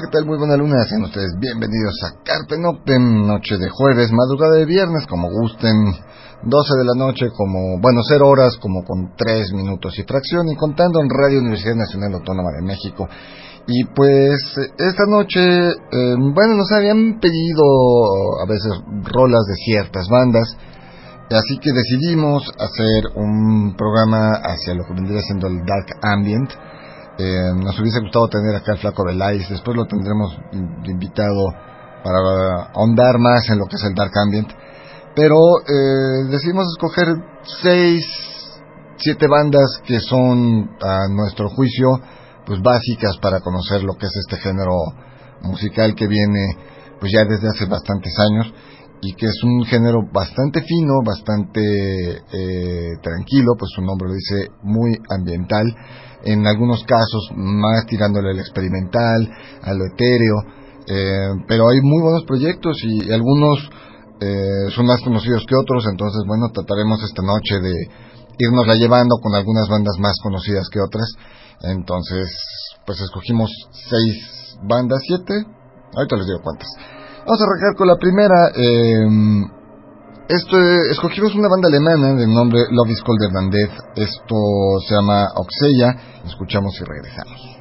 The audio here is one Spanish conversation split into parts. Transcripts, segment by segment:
Hola, ¿qué tal? Muy buena luna, sean ustedes bienvenidos a Carpe Noctem, noche de jueves, madrugada de viernes, como gusten, 12 de la noche, como, bueno, 0 horas, como con 3 minutos y fracción, y contando en Radio Universidad Nacional Autónoma de México. Y pues, esta noche, eh, bueno, nos habían pedido a veces rolas de ciertas bandas, así que decidimos hacer un programa hacia lo que vendría siendo el Dark Ambient, eh, nos hubiese gustado tener acá al Flaco Belais, después lo tendremos invitado para ahondar más en lo que es el Dark Ambient, pero eh, decidimos escoger seis, siete bandas que son a nuestro juicio pues básicas para conocer lo que es este género musical que viene pues ya desde hace bastantes años y que es un género bastante fino, bastante eh, tranquilo, pues su nombre dice muy ambiental, en algunos casos más tirándole al experimental, a lo etéreo, eh, pero hay muy buenos proyectos y, algunos eh, son más conocidos que otros, entonces bueno, trataremos esta noche de irnosla llevando con algunas bandas más conocidas que otras, entonces pues escogimos seis bandas, siete, ahorita les digo cuántas. Vamos a arrancar con la primera. Eh, esto, escogimos una banda alemana de nombre Love is Colder Than Death. Esto se llama Oxeya. Escuchamos y regresamos.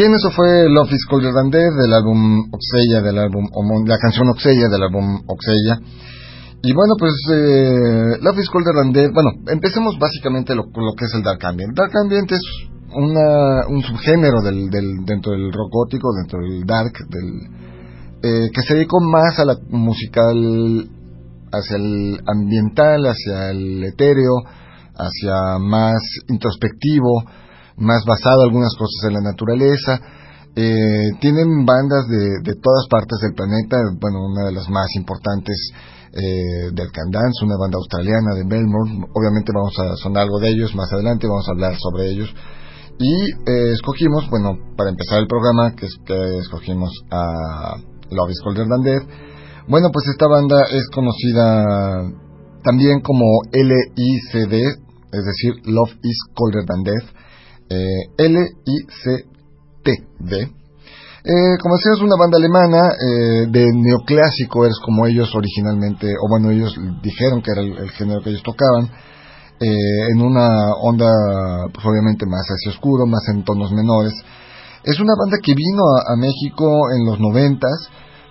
Bien, eso fue Love is Colder Than Death del álbum Oxeya, del álbum, la canción Oxeya del álbum Oxeya. Y bueno, pues eh, Love is Colder Than Death, bueno, empecemos básicamente lo, lo que es el Dark Ambient. Dark Ambient es una, un subgénero del, del, dentro del rock gótico, dentro del dark, del, eh, que se dedicó más a la musical, hacia el ambiental, hacia el etéreo, hacia más introspectivo, más basado algunas cosas en la naturaleza. Eh, tienen bandas de, de, todas partes del planeta, bueno, una de las más importantes eh, del Candance, una banda australiana de Melbourne, obviamente vamos a sonar algo de ellos más adelante, vamos a hablar sobre ellos. Y eh, escogimos, bueno, para empezar el programa, que, que escogimos a Love is Colder Than Death. Bueno, pues esta banda es conocida también como LICD, es decir, Love is Colder Than Death eh, L-I-C-T-D. Eh, como decía, es una banda alemana eh, de neoclásico, es como ellos originalmente, o bueno, ellos dijeron que era el, género que ellos tocaban, eh, en una onda, pues obviamente más hacia oscuro, más en tonos menores. Es una banda que vino a, México en los noventas,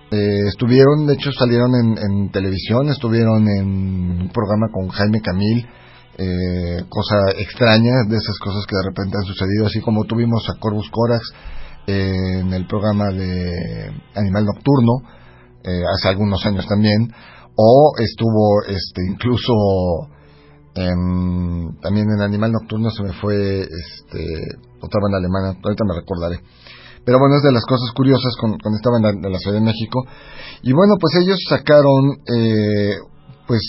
eh, estuvieron, de hecho salieron en, en, televisión, estuvieron en un programa con Jaime Camil, eh, cosa extraña, de esas cosas que de repente han sucedido, así como tuvimos a Corvus Corax eh, en el programa de Animal Nocturno, eh, hace algunos años también, o estuvo este incluso también en Animal Nocturno se me fue este otra banda alemana, ahorita me recordaré. Pero bueno, es de las cosas curiosas con, con esta banda de la Ciudad de México. Y bueno, pues ellos sacaron eh, pues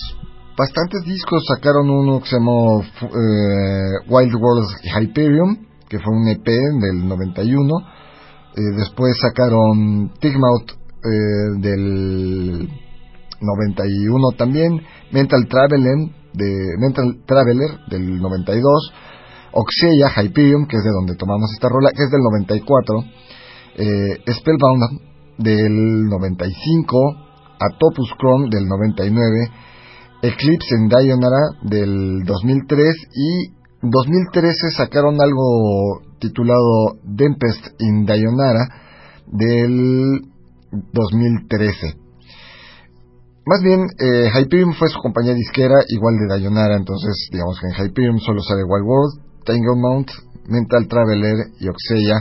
bastantes discos. Sacaron uno que se llamó eh, Wild Worlds Hyperion, que fue un EP del 91. Eh, después sacaron Tigmouth eh, del 91 también. Mental Traveler, de, Mental Traveler del 92. Oxeya Hyperion, que es de donde tomamos esta rola, que es del 94. Eh, Spellbound del 95. Atopus Chrome del 99 Eclipse en Dayonara del 2003 y 2013 sacaron algo titulado Tempest in Dayonara del 2013. Más bien, eh, Hyperion fue su compañía disquera, igual de Dayonara, entonces digamos que en Hyperion solo sale Wild World, Tangle Mount, Mental Traveler y Oxeya.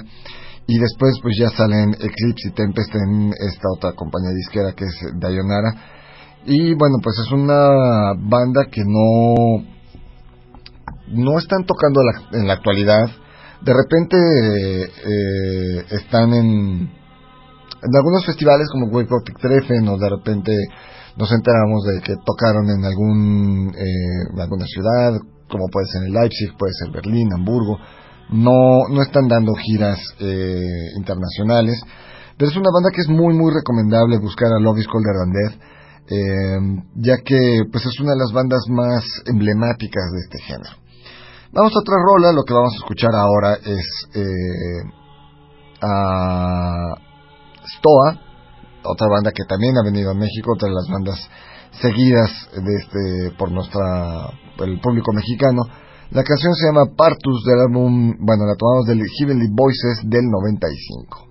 Y después pues ya salen Eclipse y Tempest en esta otra compañía disquera que es Dayonara y bueno, pues es una banda que no, no están tocando en la actualidad. De repente eh, están en, en algunos festivales como Wake Up Treffen o de repente nos enteramos de que tocaron en algún eh, alguna ciudad, como puede ser en Leipzig, puede ser Berlín, Hamburgo. No, no están dando giras eh, internacionales, pero es una banda que es muy, muy recomendable buscar a Love is Colder eh, ya que pues es una de las bandas más emblemáticas de este género. Vamos a otra rola, lo que vamos a escuchar ahora es eh, a Stoa, otra banda que también ha venido a México, otra de las bandas seguidas de este por nuestra el público mexicano. La canción se llama Partus del álbum, bueno, la tomamos del Heavenly Voices del 95.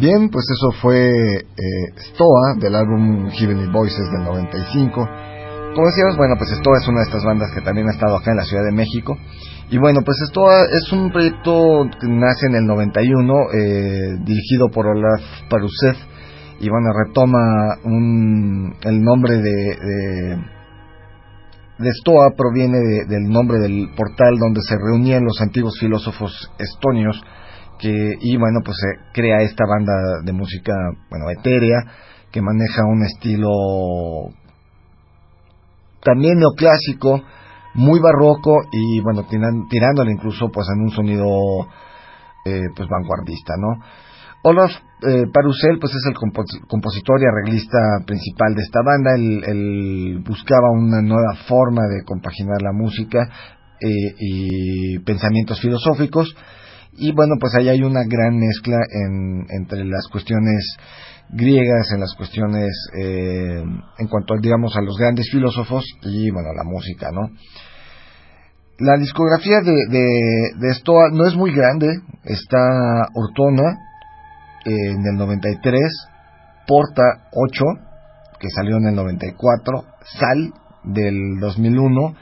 Bien, pues eso fue eh, Stoa del álbum Heavenly Voices del 95. Como decíamos, bueno, pues Stoa es una de estas bandas que también ha estado acá en la Ciudad de México. Y bueno, pues Stoa es un proyecto que nace en el 91, eh, dirigido por Olaf Parusev. Y bueno, retoma un, el nombre de, de, Stoa, proviene del nombre del portal donde se reunían los antiguos filósofos estonios que y bueno pues se crea esta banda de música bueno etérea que maneja un estilo también neoclásico muy barroco y bueno tirándole incluso pues en un sonido eh, pues vanguardista no Olaf eh, Parusel pues es el compositor y arreglista principal de esta banda. Él, buscaba una nueva forma de compaginar la música eh, y pensamientos filosóficos y bueno, pues ahí hay una gran mezcla en, entre las cuestiones griegas, en las cuestiones eh, en cuanto, digamos, a los grandes filósofos y bueno, la música, ¿no? La discografía de, de, de no es muy grande, está Ortona en el 93, Porta 8, que salió en el 94, Sal del 2001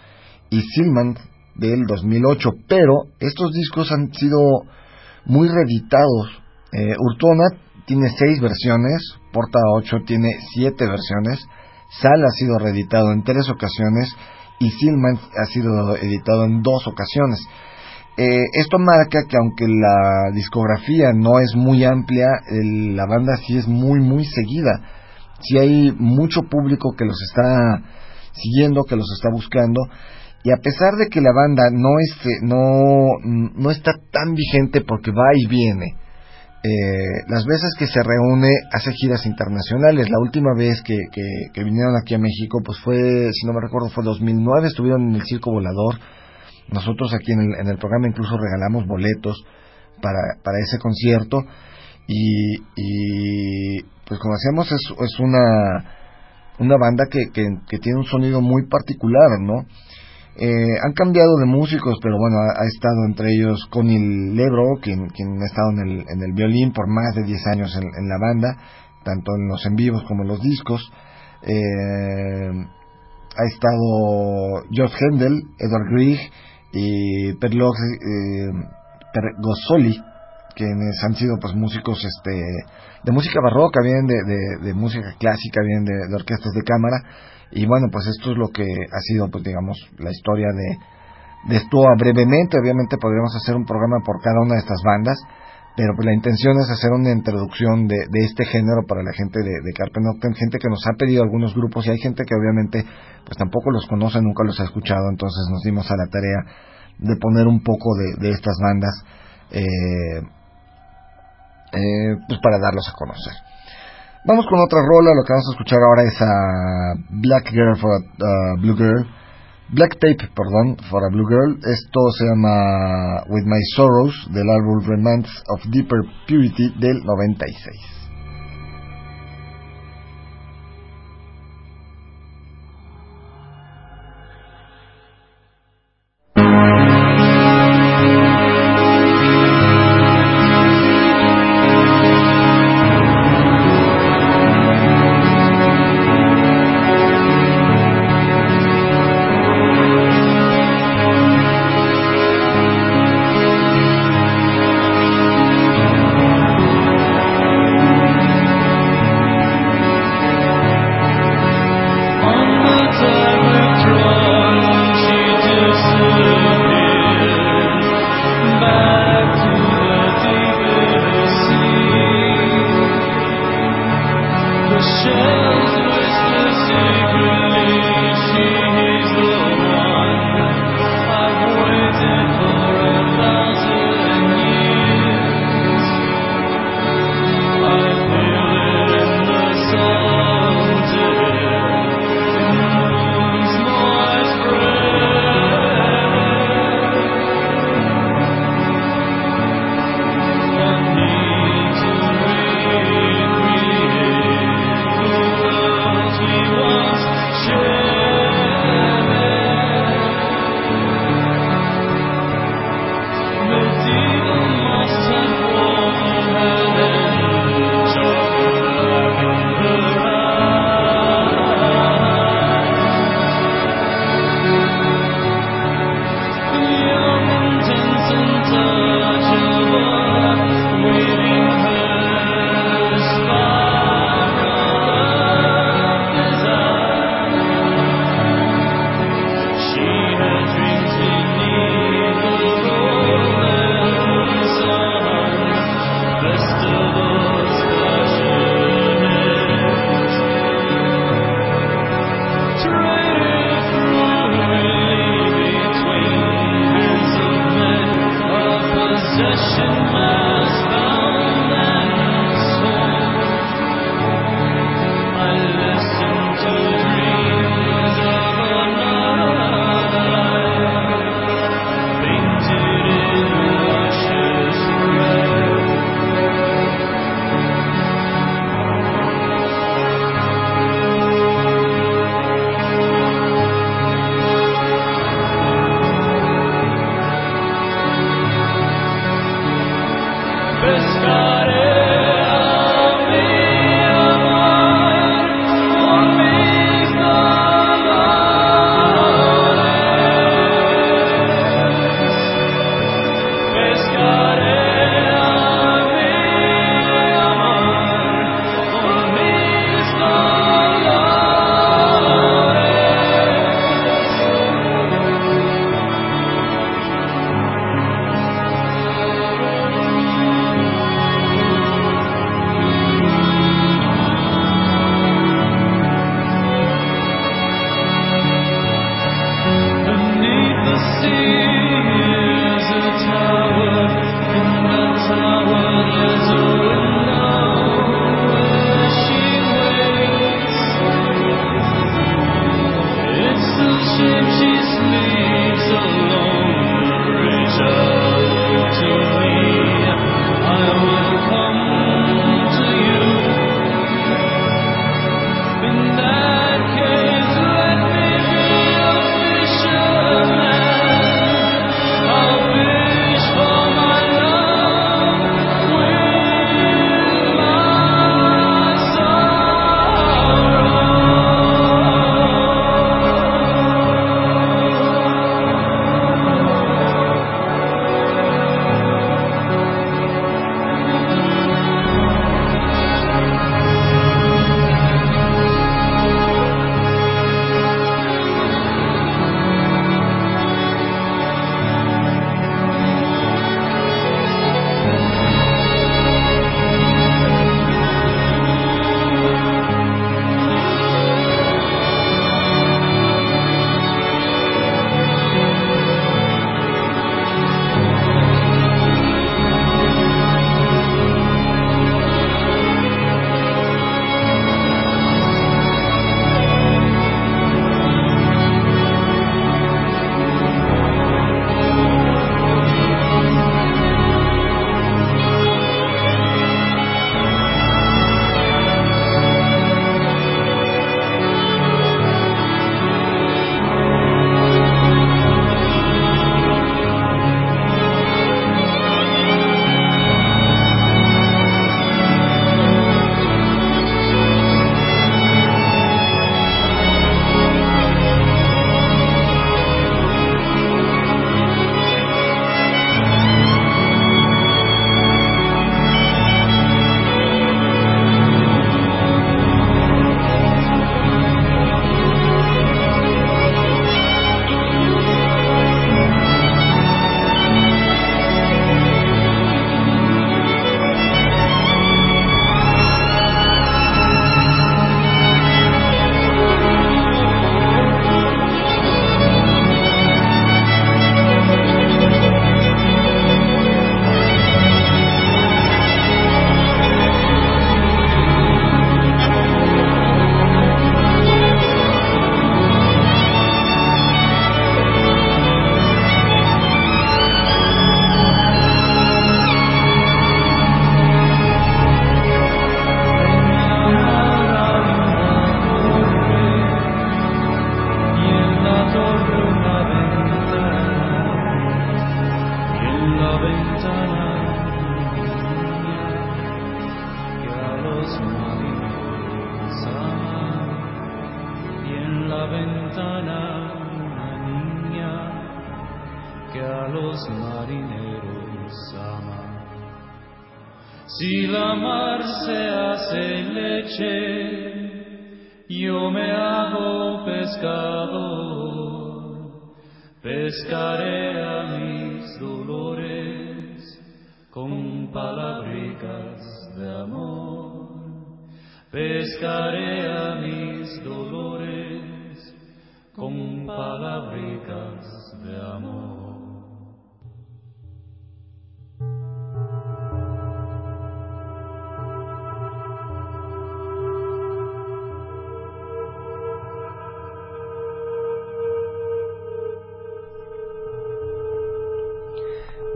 y Silman del 2008, pero estos discos han sido muy reeditados. Eh, Urtona tiene seis versiones, Porta 8 tiene siete versiones, Sal ha sido reeditado en tres ocasiones y Silman ha sido editado en dos ocasiones. Eh, esto marca que aunque la discografía no es muy amplia, la banda sí es muy muy seguida. Sí hay mucho público que los está siguiendo, que los está buscando y a pesar de que la banda no, este, no, no está tan vigente porque va y viene, eh, las veces que se reúne hace giras internacionales. La última vez que, que, vinieron aquí a México, pues fue, si no me recuerdo, fue 2009, estuvieron en el Circo Volador. Nosotros aquí en el, en el programa incluso regalamos boletos para, para ese concierto. Y, y pues como decíamos, es, es una, una banda que, que, que tiene un sonido muy particular, ¿no? Eh, han cambiado de músicos, pero bueno, ha, estado entre ellos Connie Lebro, quien, ha estado en el, en el violín por más de 10 años en, la banda, tanto en los en vivos como en los discos. Eh, ha estado Geoff Hendel, Edward Grieg y Perlog eh, Pergosoli, quienes han sido pues músicos este de música barroca, bien de, de, música clásica, bien de orquestas de cámara y bueno, pues esto es lo que ha sido, pues digamos, la historia de, de esto brevemente. Obviamente podríamos hacer un programa por cada una de estas bandas, pero pues la intención es hacer una introducción de, de este género para la gente de, de Carpe gente que nos ha pedido algunos grupos y hay gente que obviamente pues tampoco los conoce, nunca los ha escuchado, entonces nos dimos a la tarea de poner un poco de, de estas bandas eh, eh, pues para darlos a conocer. Vamos con otra rola, lo que vamos a escuchar ahora es a Black Girl for a Blue Girl. Black Tape, perdón, for a Blue Girl. Esto se llama With My Sorrows del álbum Remnants of Deeper Purity del 96.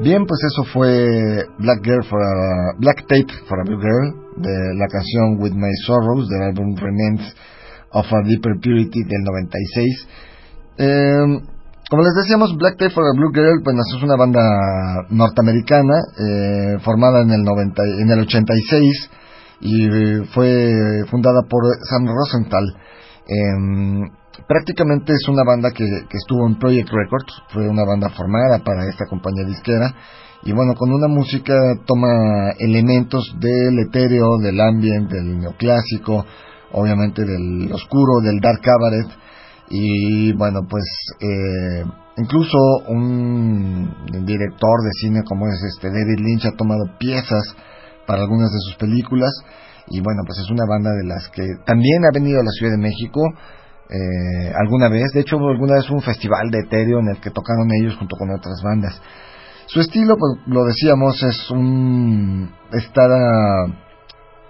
Bien, pues eso fue Black Girl for a, Black Tape for a Blue Girl de la canción With My Sorrows del álbum Remains of a Deeper Purity del 96. Em, Como les decíamos, Black Tie for a Blue Girl, pues es una banda norteamericana eh, formada en el, 90, en el 86 y fue fundada por Sam Rosenthal. Prácticamente es una banda que, que, estuvo en Project Records, fue una banda formada para esta compañía disquera y bueno, con una música toma elementos del etéreo, del ambient, del neoclásico, obviamente del oscuro, del dark cabaret y bueno, pues eh, incluso un director de cine como es este David Lynch ha tomado piezas para algunas de sus películas y bueno, pues es una banda de las que también ha venido a la Ciudad de México eh, alguna vez, de hecho alguna vez un festival de etéreo en el que tocaron ellos junto con otras bandas. Su estilo, pues lo decíamos, es un está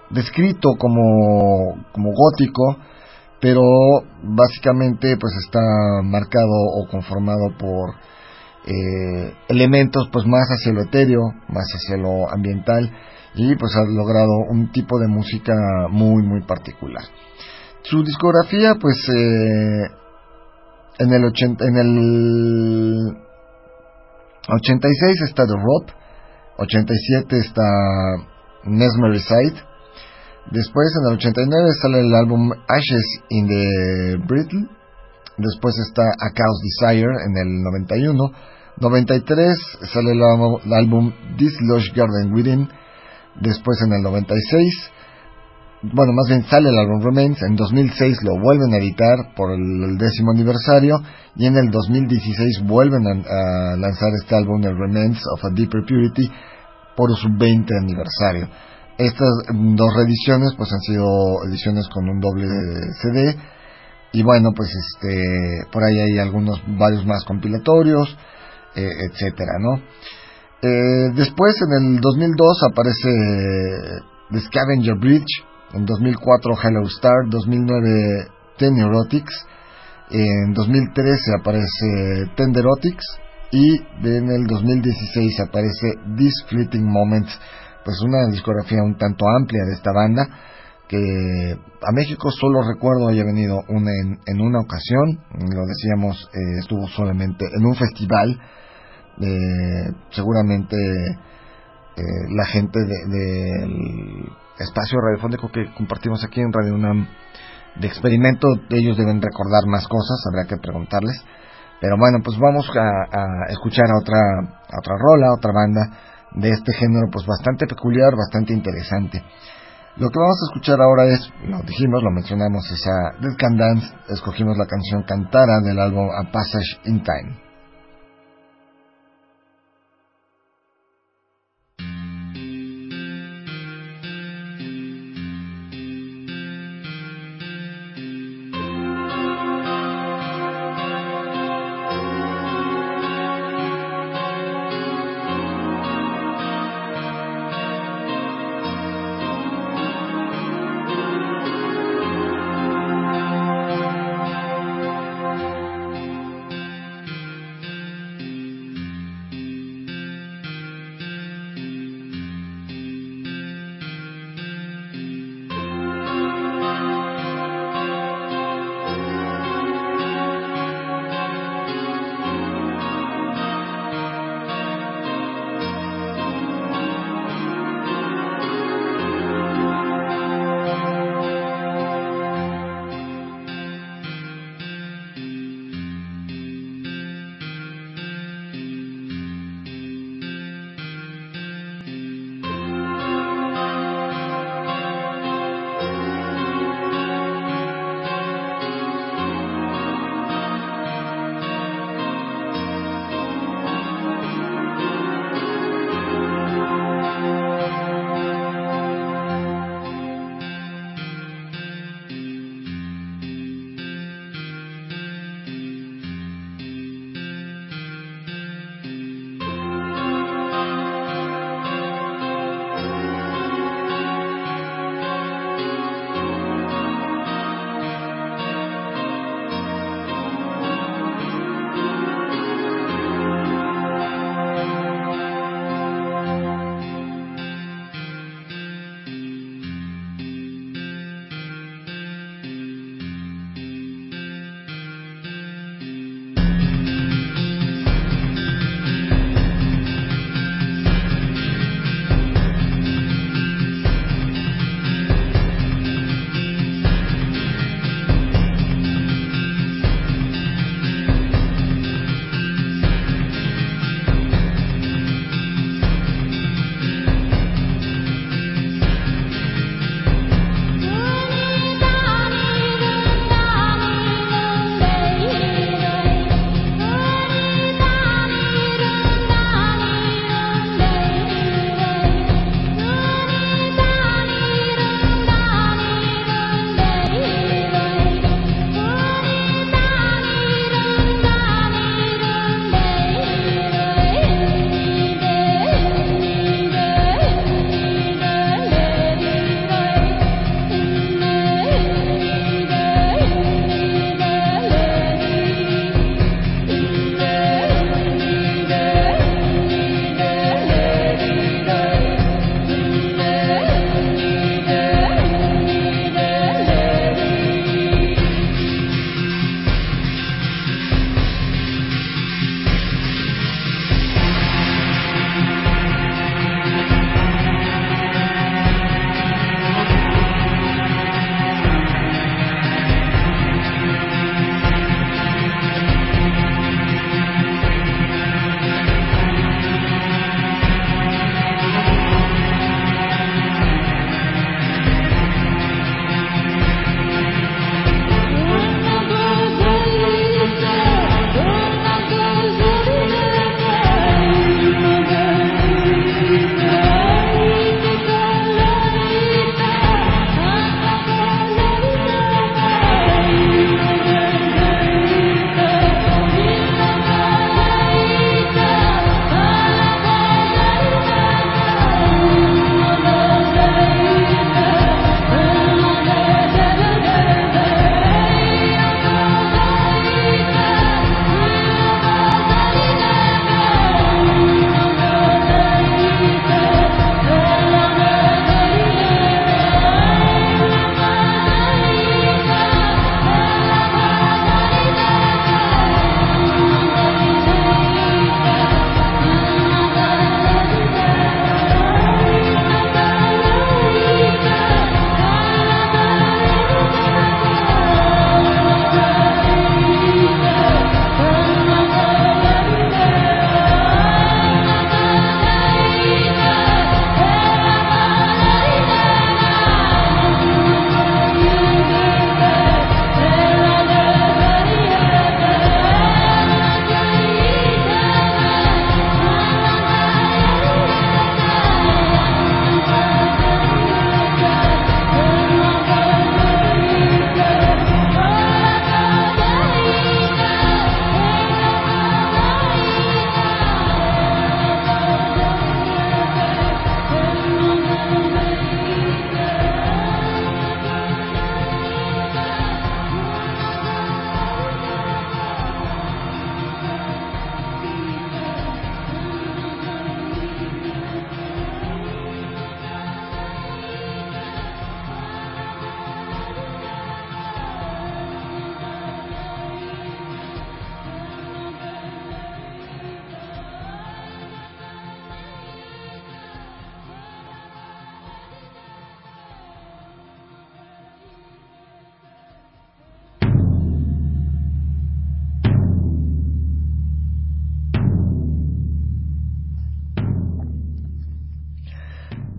descrito como, como gótico, pero básicamente pues está marcado o conformado por eh, elementos pues más hacia lo etéreo, más hacia lo ambiental y pues ha logrado un tipo de música muy muy particular. Su discografía pues eh, en el 80, en el 86 está The Rope, 87 está Mesmerized, después en el 89 sale el álbum Ashes in the Brittle, después está A Chaos Desire en el 91, 93 sale el álbum This Lush Garden Within, después en el 96 bueno, más bien sale el álbum Remains, en 2006 lo vuelven a editar por el, décimo aniversario y en el 2016 vuelven a, lanzar este álbum, el Remains of a Deeper Purity, por su 20 aniversario. Estas dos reediciones pues han sido ediciones con un doble CD y bueno, pues este por ahí hay algunos varios más compilatorios, eh, etcétera, ¿no? Eh, después en el 2002 aparece The Scavenger Bridge en 2004 Hello Star, 2009 Ten Erotics, en 2013 aparece Tenderotics y en el 2016 aparece This Fleeting Moments, pues una discografía un tanto amplia de esta banda que a México solo recuerdo haya venido una en, una ocasión, lo decíamos, eh, estuvo solamente en un festival, eh, seguramente eh, la gente del de, espacio radiofónico que compartimos aquí en Radio UNAM de experimento, ellos deben recordar más cosas, habrá que preguntarles. Pero bueno, pues vamos a, escuchar a otra, otra rola, otra banda de este género, pues bastante peculiar, bastante interesante. Lo que vamos a escuchar ahora es, lo dijimos, lo mencionamos, es a Dead Can Dance, escogimos la canción Cantara del álbum A Passage in Time.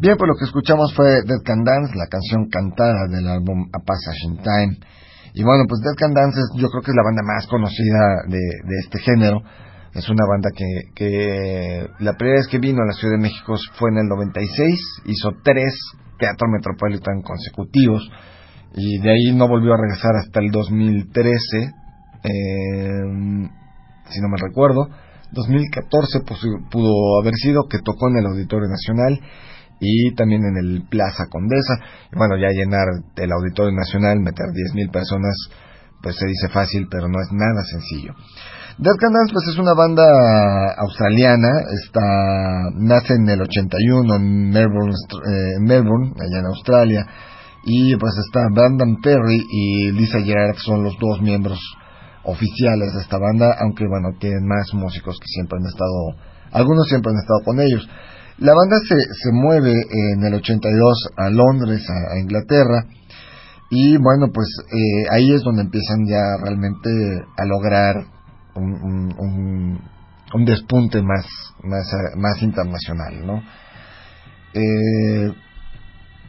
Bien, pues lo que escuchamos fue Dead Can Dance, la canción cantada del álbum A Passage in Time. Y bueno, pues Dead Can Dance yo creo que es la banda más conocida de, de este género. Es una banda que, que la primera vez que vino a la Ciudad de México fue en el 96, hizo tres Teatro Metropolitan consecutivos y de ahí no volvió a regresar hasta el 2013, eh, si no me recuerdo. 2014 pues, pudo haber sido que tocó en el Auditorio Nacional y también en el Plaza Condesa. Y bueno, ya llenar el Auditorio Nacional, meter 10.000 personas, pues se dice fácil, pero no es nada sencillo. Dead Can Dance pues es una banda australiana, está, nace en el 81 en Melbourne, eh, Melbourne, allá en Australia, y pues está Brandon Perry y Lisa Gerard son los dos miembros oficiales de esta banda, aunque bueno, tienen más músicos que siempre han estado, algunos siempre han estado con ellos. La banda se, se mueve en el 82 a Londres, a, Inglaterra, y bueno, pues eh, ahí es donde empiezan ya realmente a lograr un, un, un, despunte más, más, más internacional, ¿no? Eh,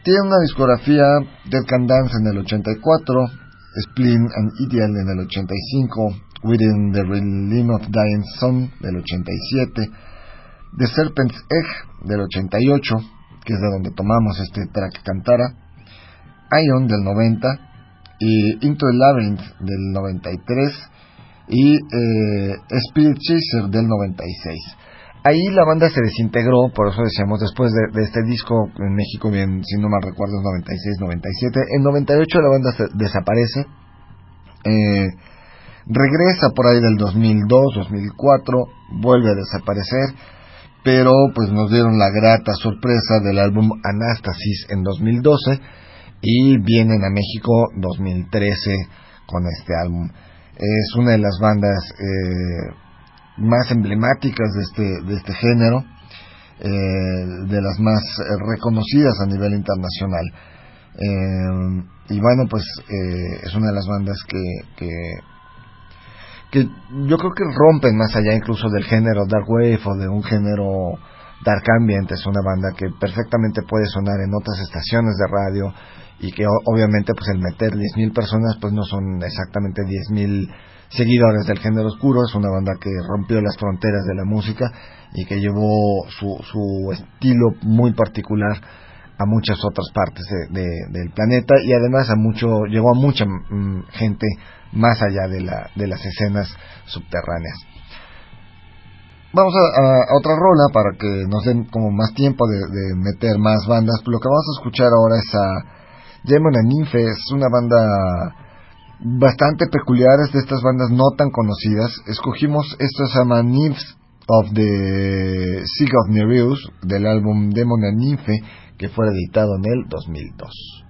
tiene una discografía Dead Can Dance en el 84, Spleen and Ideal en el 85, Within the Realm of Dying Sun del 87, The Serpent's Egg del 88, que es de donde tomamos este track Cantara, Ion del 90 y Into the Labyrinth del 93 y eh, Spirit Chaser del 96. Ahí la banda se desintegró, por eso decíamos, después de, este disco en México, bien, si no mal recuerdo, es 96-97. En 98 la banda se desaparece. Eh, regresa por ahí del 2002, 2004, vuelve a desaparecer pero pues nos dieron la grata sorpresa del álbum Anastasis en 2012 y vienen a México 2013 con este álbum. Es una de las bandas eh, más emblemáticas de este, de este género, eh, de las más reconocidas a nivel internacional. Eh, y bueno, pues es una de las bandas que, que que yo creo que rompen más allá incluso del género dark wave o de un género dark ambient es una banda que perfectamente puede sonar en otras estaciones de radio y que obviamente pues el meter 10.000 personas pues no son exactamente 10.000 seguidores del género oscuro, es una banda que rompió las fronteras de la música y que llevó su, su estilo muy particular a muchas otras partes de, del planeta y además a mucho llegó a mucha mm, gente más allá de, la, de las escenas subterráneas. Vamos a, otra rola para que nos den como más tiempo de, meter más bandas. Lo que vamos a escuchar ahora es a Gemona Ninfe, es una banda bastante peculiar, es de estas bandas no tan conocidas. Escogimos, esto se llama Nymphs of the Sea of Nereus, del álbum Demona Ninfe, que fue editado en el 2002.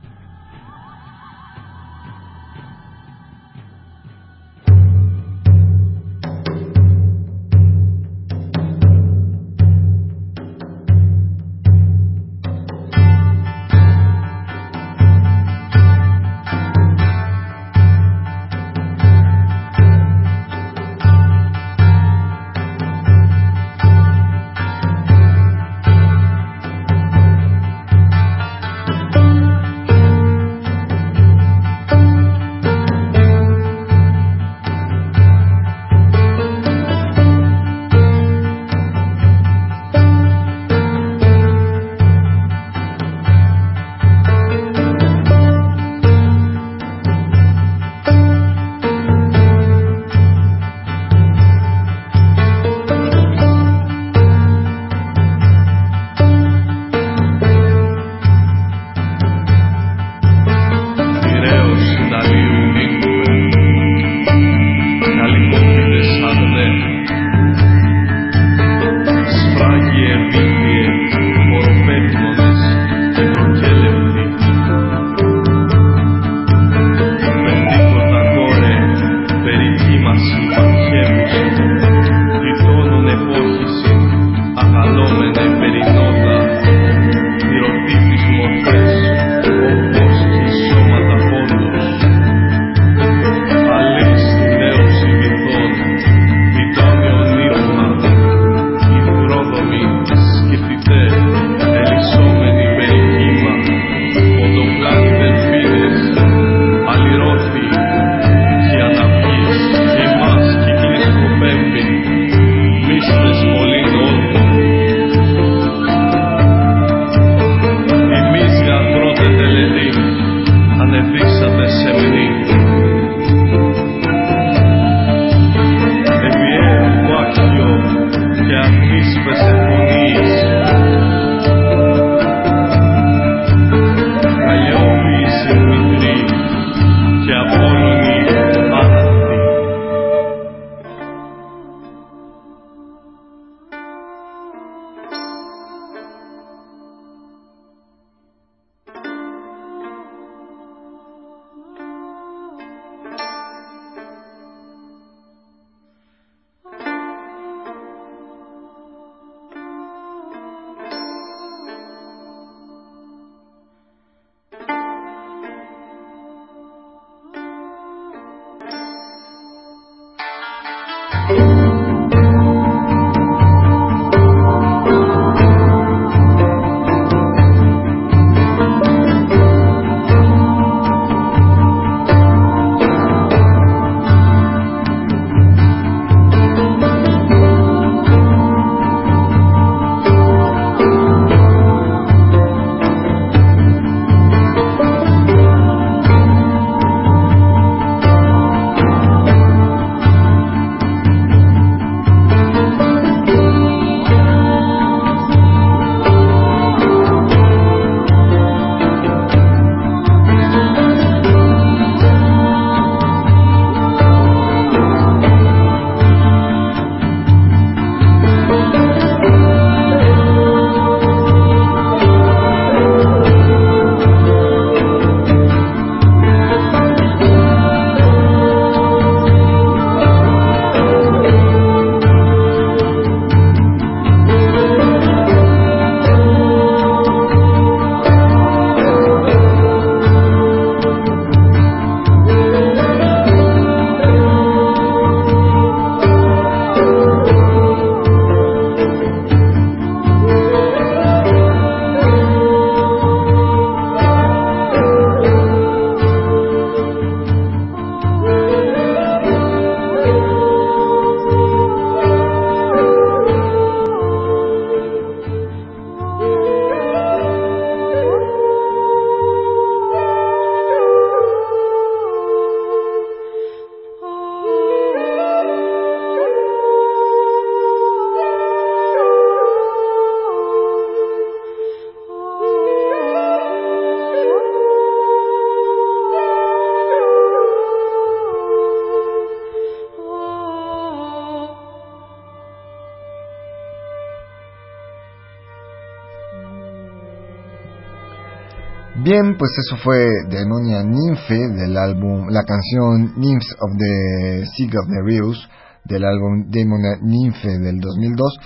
Bien, pues eso fue Demonia Nymphe del álbum, la canción Nymphs of the Sea of the Reus del álbum Demonia Nymphe del 2002.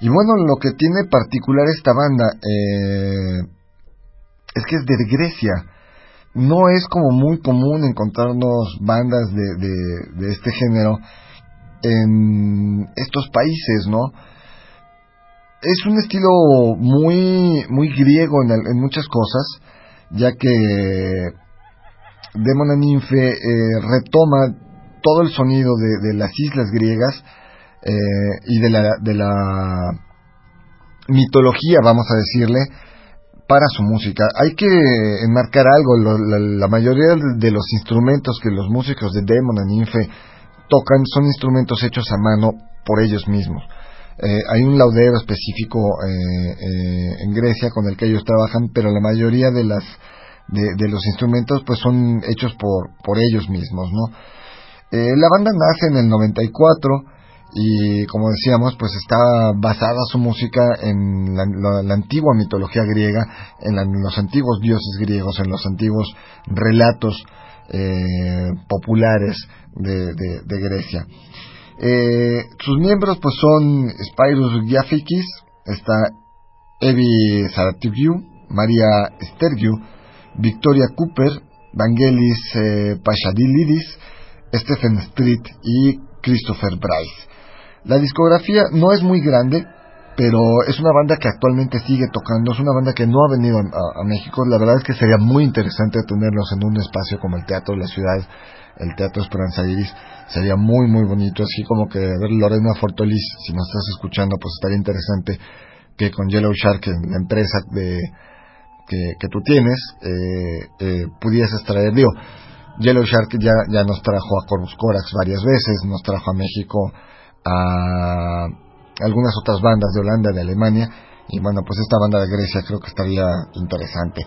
Y bueno, lo que tiene particular esta banda eh, es que es de Grecia. No es como muy común encontrarnos bandas de, de, este género en estos países, ¿no? Es un estilo muy, muy griego en, en muchas cosas ya que Demona Ninfe eh, retoma todo el sonido de, las islas griegas eh, y de la, de la mitología, vamos a decirle, para su música. Hay que enmarcar algo, la, mayoría de los instrumentos que los músicos de Demona Ninfe tocan son instrumentos hechos a mano por ellos mismos. Eh, hay un laudero específico eh, eh, en Grecia con el que ellos trabajan, pero la mayoría de las de, los instrumentos pues son hechos por por ellos mismos, ¿no? la banda nace en el 94 y como decíamos pues está basada su música en la, antigua mitología griega, en, los antiguos dioses griegos, en los antiguos relatos populares de, de Grecia. Eh, sus miembros pues son Spyrus Giafikis, está Evi Saratigiu, María Stergiu, Victoria Cooper, Vangelis eh, Pachadilidis, Stephen Street y Christopher Bryce. La discografía no es muy grande, pero es una banda que actualmente sigue tocando, es una banda que no ha venido a, México. La verdad es que sería muy interesante tenerlos en un espacio como el Teatro de la Ciudad, el Teatro Esperanza Iris sería muy muy bonito así como que ver Lorena Fortolis si nos estás escuchando pues estaría interesante que con Yellow Shark la empresa de que, tú tienes eh, eh, pudieses traer digo Yellow Shark ya, ya nos trajo a Corvus Corax varias veces nos trajo a México a algunas otras bandas de Holanda de Alemania y bueno pues esta banda de Grecia creo que estaría interesante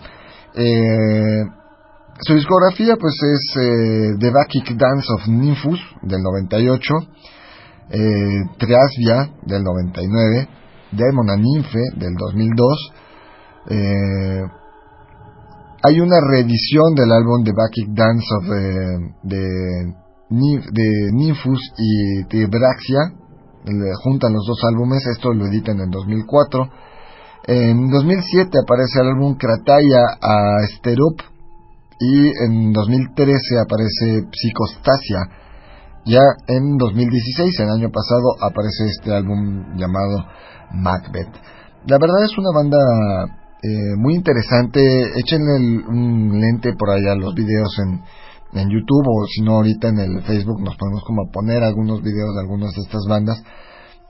eh, su discografía pues es eh, The Bacchic Dance of Nymphus del 98, eh, Triasvia del 99, Demon and Nymphe del 2002. Eh, hay una reedición del álbum The Bacchic Dance of de, de Nymphus y Tibraxia, juntan los dos álbumes, esto lo editan en 2004. En 2007 aparece el álbum Krataya a Sterup y en 2013 aparece Psicostasia. Ya en 2016, el año pasado, aparece este álbum llamado Macbeth. La verdad es una banda eh, muy interesante. Échenle un lente por allá los videos en, en YouTube o si no ahorita en el Facebook nos podemos como poner algunos videos de algunas de estas bandas.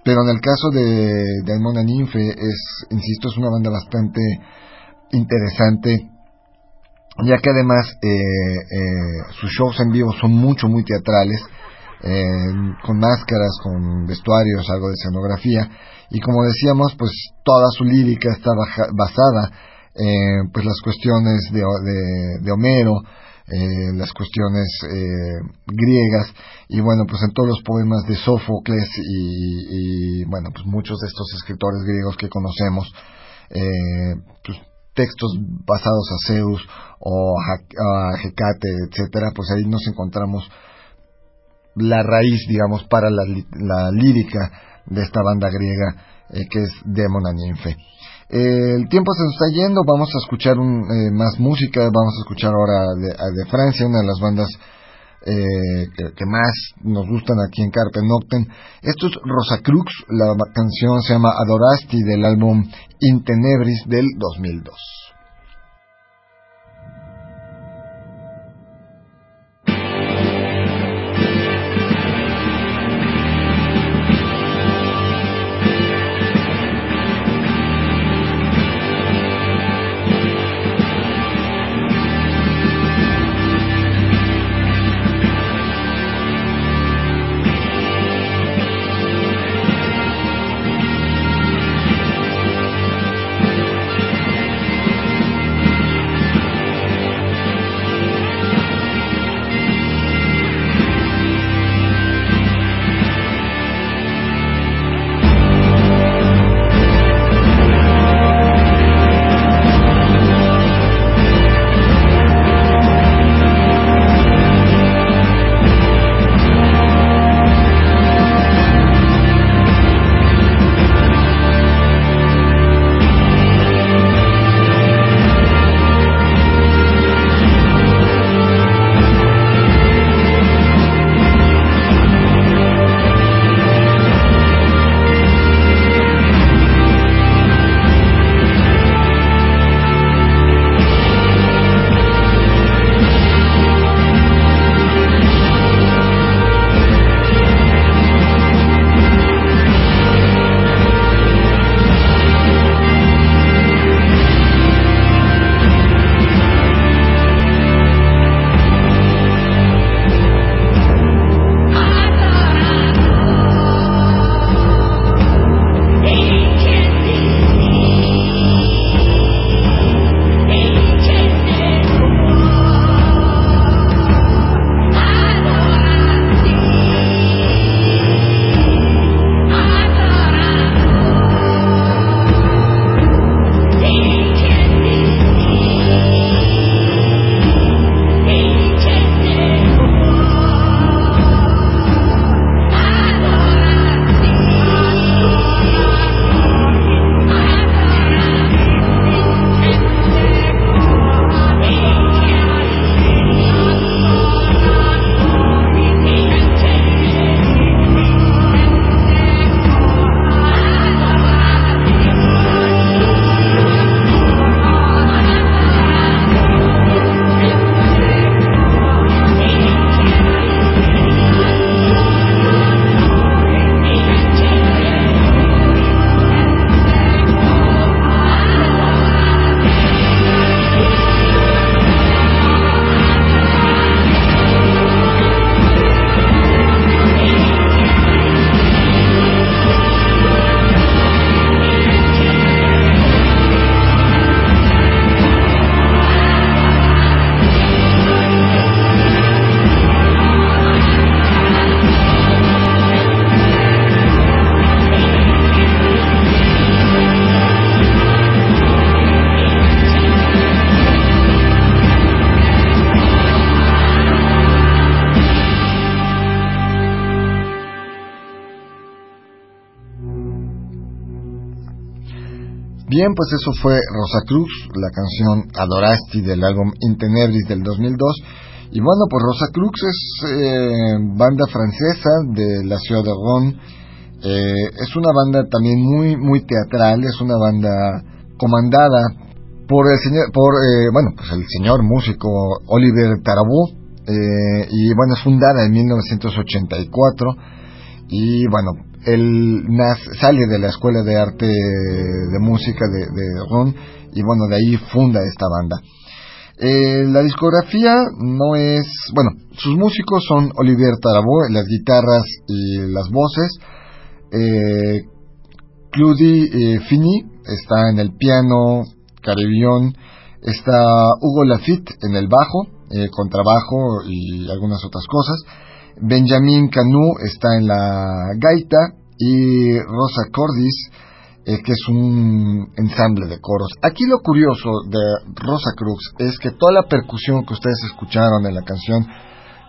Pero en el caso de Daimon Ninfe es, insisto, es una banda bastante interesante ya que además eh, eh, sus shows en vivo son mucho, muy teatrales, eh, con máscaras, con vestuarios, algo de escenografía, y como decíamos, pues toda su lírica está basada en pues las cuestiones de, de, Homero, las cuestiones griegas, y bueno, pues en todos los poemas de Sófocles y, bueno, pues muchos de estos escritores griegos que conocemos, pues textos basados a Zeus o a Hecate, etcétera, pues ahí nos encontramos la raíz, digamos, para la, lírica de esta banda griega eh, que es Demon Ninfe. Eh, el tiempo se nos está yendo, vamos a escuchar un, eh, más música, vamos a escuchar ahora de, Francia, una de las bandas eh, que, más nos gustan aquí en Carpe Noctem. Esto es Rosa Crux, la canción se llama Adorasti del álbum Intenebris del 2002. Bien, pues eso fue Rosa Cruz, la canción Adorasti del álbum Intenebris del 2002. Y bueno, pues Rosa Cruz es eh, banda francesa de la ciudad de Rouen. Eh, es una banda también muy muy teatral, es una banda comandada por el señor, por eh, bueno, pues el señor músico Oliver Tarabou y bueno, fundada en 1984 y bueno, él sale de la escuela de arte de música de, de y bueno, de ahí funda esta banda. Eh, la discografía no es, bueno, sus músicos son Olivier Tarabó, las guitarras y las voces, eh, eh, Fini está en el piano, Carillon, está Hugo Lafitte en el bajo, eh, contrabajo y algunas otras cosas, Benjamin Canu está en la gaita y Rosa Cordis, eh, que es un ensamble de coros. Aquí lo curioso de Rosa Cruz es que toda la percusión que ustedes escucharon en la canción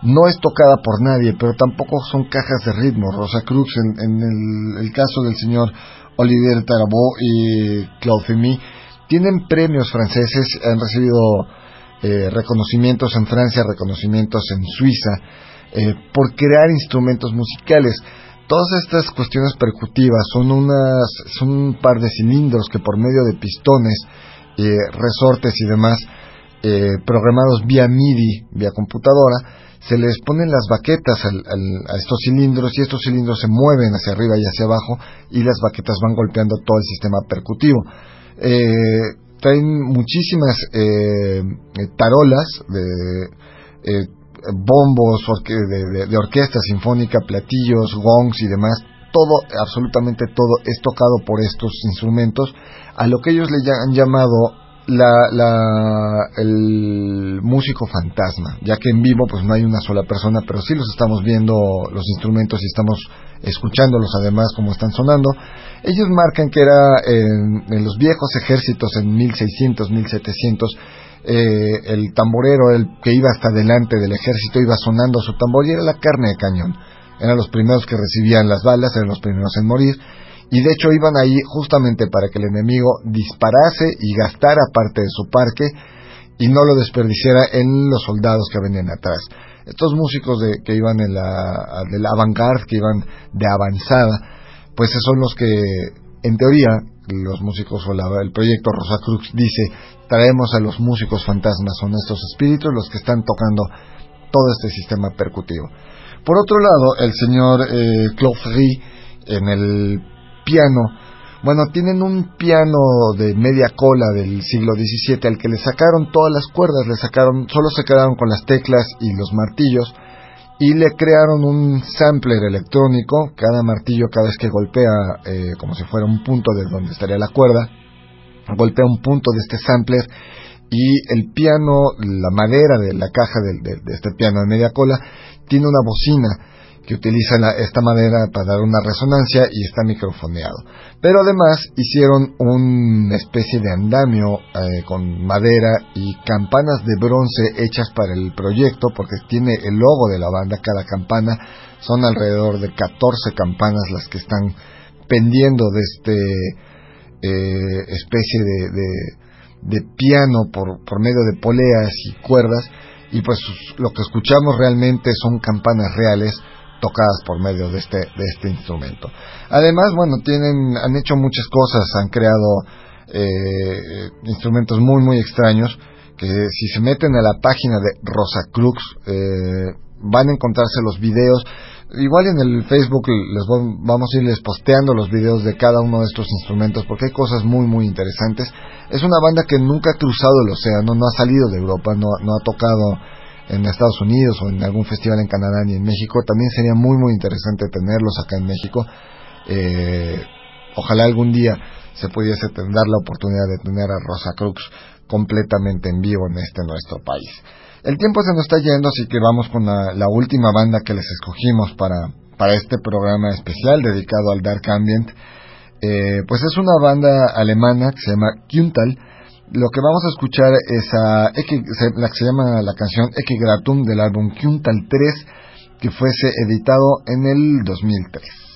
no es tocada por nadie, pero tampoco son cajas de ritmo. Rosa Cruz, en, el, caso del señor Olivier Tarabó y Claude Femi, tienen premios franceses, han recibido eh, reconocimientos en Francia, reconocimientos en Suiza, eh, por crear instrumentos musicales. Todas estas cuestiones percutivas son, unas, son un par de cilindros que por medio de pistones, eh, resortes y demás, eh, programados vía MIDI, vía computadora, se les ponen las baquetas a estos cilindros y estos cilindros se mueven hacia arriba y hacia abajo y las baquetas van golpeando todo el sistema percutivo. traen muchísimas tarolas de bombos de, orquesta sinfónica, platillos, gongs y demás, todo, absolutamente todo es tocado por estos instrumentos, a lo que ellos le han llamado la, el músico fantasma, ya que en vivo pues no hay una sola persona, pero sí los estamos viendo los instrumentos y estamos escuchándolos además como están sonando. Ellos marcan que era en, en los viejos ejércitos en 1600, 1700, eh, el tamborero, el que iba hasta delante del ejército, iba sonando su tambor y era la carne de cañón. Eran los primeros que recibían las balas, eran los primeros en morir. Y de hecho iban ahí justamente para que el enemigo disparase y gastara parte de su parque y no lo desperdiciara en los soldados que venían atrás. Estos músicos de, que iban en la, de la que iban de avanzada, pues son los que, en teoría, los músicos o el proyecto Rosa Cruz dice, traemos a los músicos fantasmas, son estos espíritus los que están tocando todo este sistema percutivo. Por otro lado, el señor eh, Claude en el piano, bueno, tienen un piano de media cola del siglo XVII al que le sacaron todas las cuerdas, le sacaron, solo se quedaron con las teclas y los martillos, y le crearon un sampler electrónico, cada martillo cada vez que golpea eh, como si fuera un punto de donde estaría la cuerda, golpea un punto de este sampler y el piano, la madera de la caja de, de este piano de media cola, tiene una bocina que utiliza esta madera para dar una resonancia y está microfoneado. Pero además hicieron una especie de andamio eh, con madera y campanas de bronce hechas para el proyecto porque tiene el logo de la banda, cada campana son alrededor de 14 campanas las que están pendiendo de este eh, especie de, de, piano por, por medio de poleas y cuerdas y pues lo que escuchamos realmente son campanas reales tocadas por medio de este, de este instrumento. Además, bueno, tienen, han hecho muchas cosas, han creado eh, instrumentos muy, muy extraños, que si se meten a la página de Rosa Crux, eh, van a encontrarse los videos. Igual en el Facebook les vamos a irles posteando los videos de cada uno de estos instrumentos porque hay cosas muy muy interesantes. Es una banda que nunca ha cruzado el océano, no ha salido de Europa, no, no ha tocado en Estados Unidos o en algún festival en Canadá ni en México. También sería muy muy interesante tenerlos acá en México. Eh, ojalá algún día se pudiese dar la oportunidad de tener a Rosa Cruz completamente en vivo en este nuestro país. El tiempo se nos está yendo, así que vamos con la, última banda que les escogimos para, para este programa especial dedicado al Dark Ambient. Eh, pues es una banda alemana que se llama Kuntal lo que vamos a escuchar es a la que se llama la canción Eke Gratum del álbum Kuntal 3 que fuese editado en el 2003.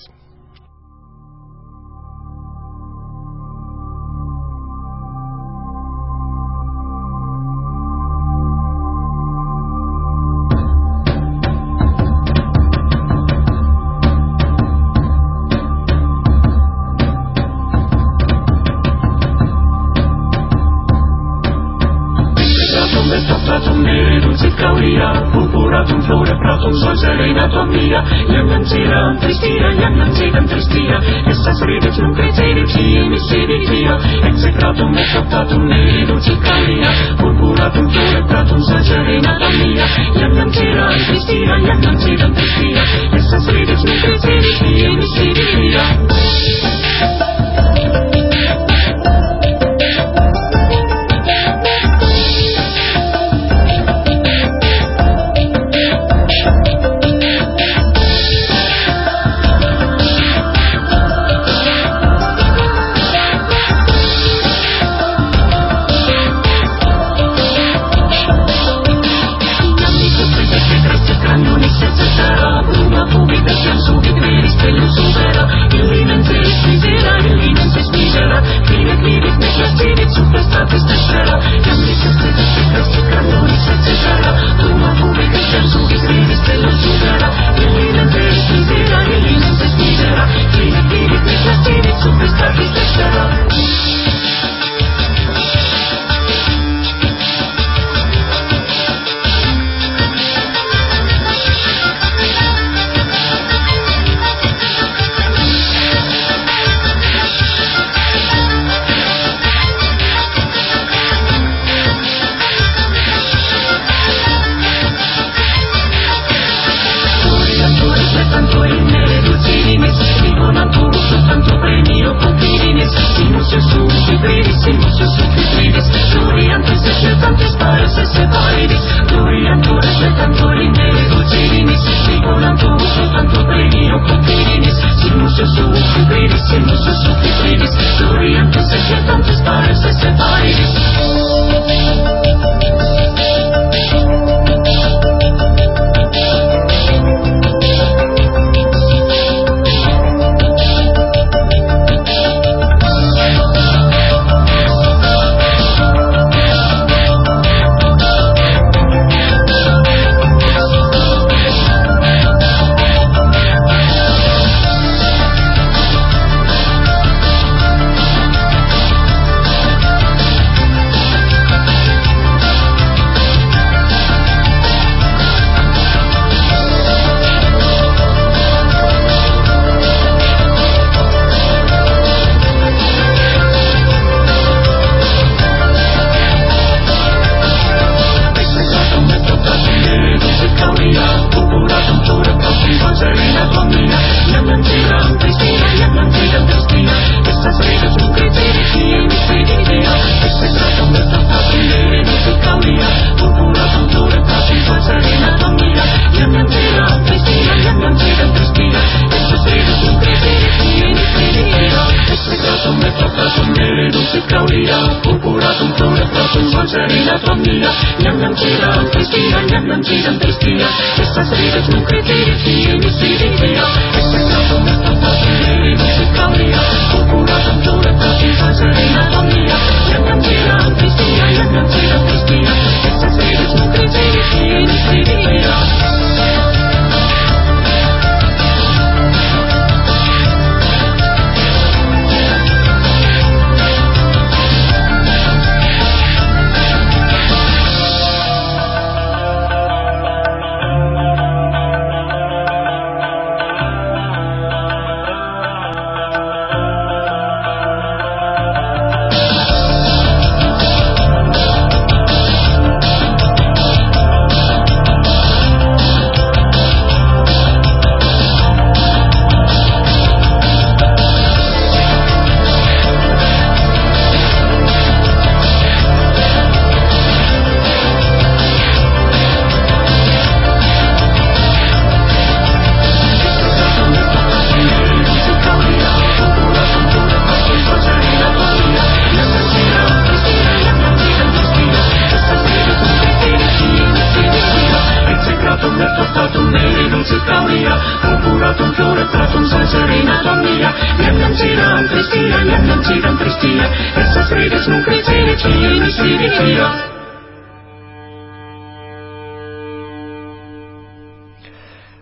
salida tu amiga Nam nam chida, tastia, nam nam chida, tastia Essa salida tu cretire, fie mi si vivia Essa capo me sta facendo, mi non si cambia Procura tantura, tati, fa salida tu amiga Nam nam chida, tastia, nam nam chida, tastia Essa salida tu cretire, fie mi si vivia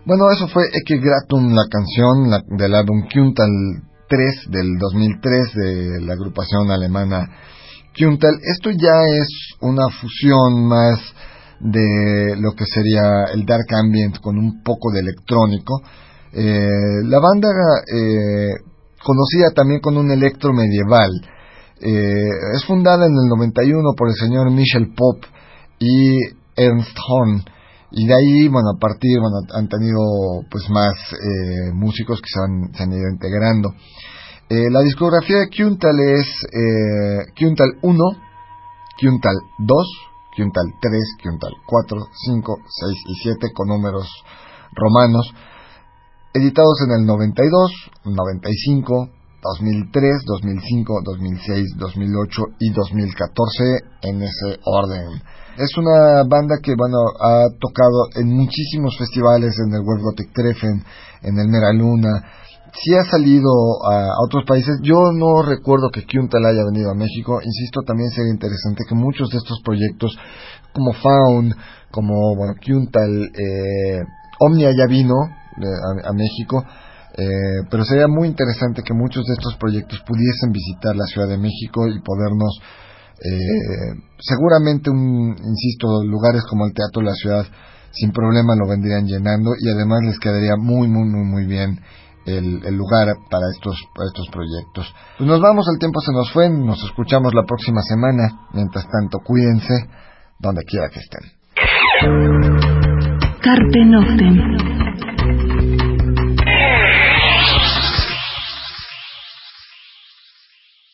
Bueno, eso fue Ecce Gratum, la canción del álbum Kuntal 3 del 2003 de la agrupación alemana Kuntal. Esto ya es una fusión más de lo que sería el dark ambient con un poco de electrónico. Eh, la banda eh, conocida también con un electro medieval. Eh, es fundada en el 91 por el señor Michel Pop y Ernst Horn y de ahí, bueno, a partir, bueno, han tenido pues más eh, músicos que se han, se han ido integrando. Eh, la discografía de Kuntal es eh, Kuntal 1, Kuntal 2, Kuntal 3, Kuntal 4, 5, 6 y 7 con números romanos, editados en el 92, 95, 2003, 2005, 2006, 2008 y 2014 en ese orden. Es una banda que bueno ha tocado en muchísimos festivales, en el World Gothic Treffen, en el Mera Luna. Sí ha salido a, otros países. Yo no recuerdo que Kuntal haya venido a México. Insisto, también sería interesante que muchos de estos proyectos, como Found, como bueno, Kuntal, eh, Omnia ya vino eh, a, México. Eh, pero sería muy interesante que muchos de estos proyectos pudiesen visitar la Ciudad de México y podernos eh, seguramente, insisto, lugares como el Teatro de la Ciudad sin problema lo vendrían llenando y además les quedaría muy, muy, muy, muy bien el, el lugar para estos, para estos proyectos. Pues nos vamos, el tiempo se nos fue, nos escuchamos la próxima semana. Mientras tanto, cuídense donde quiera que estén. Carpe Noctem.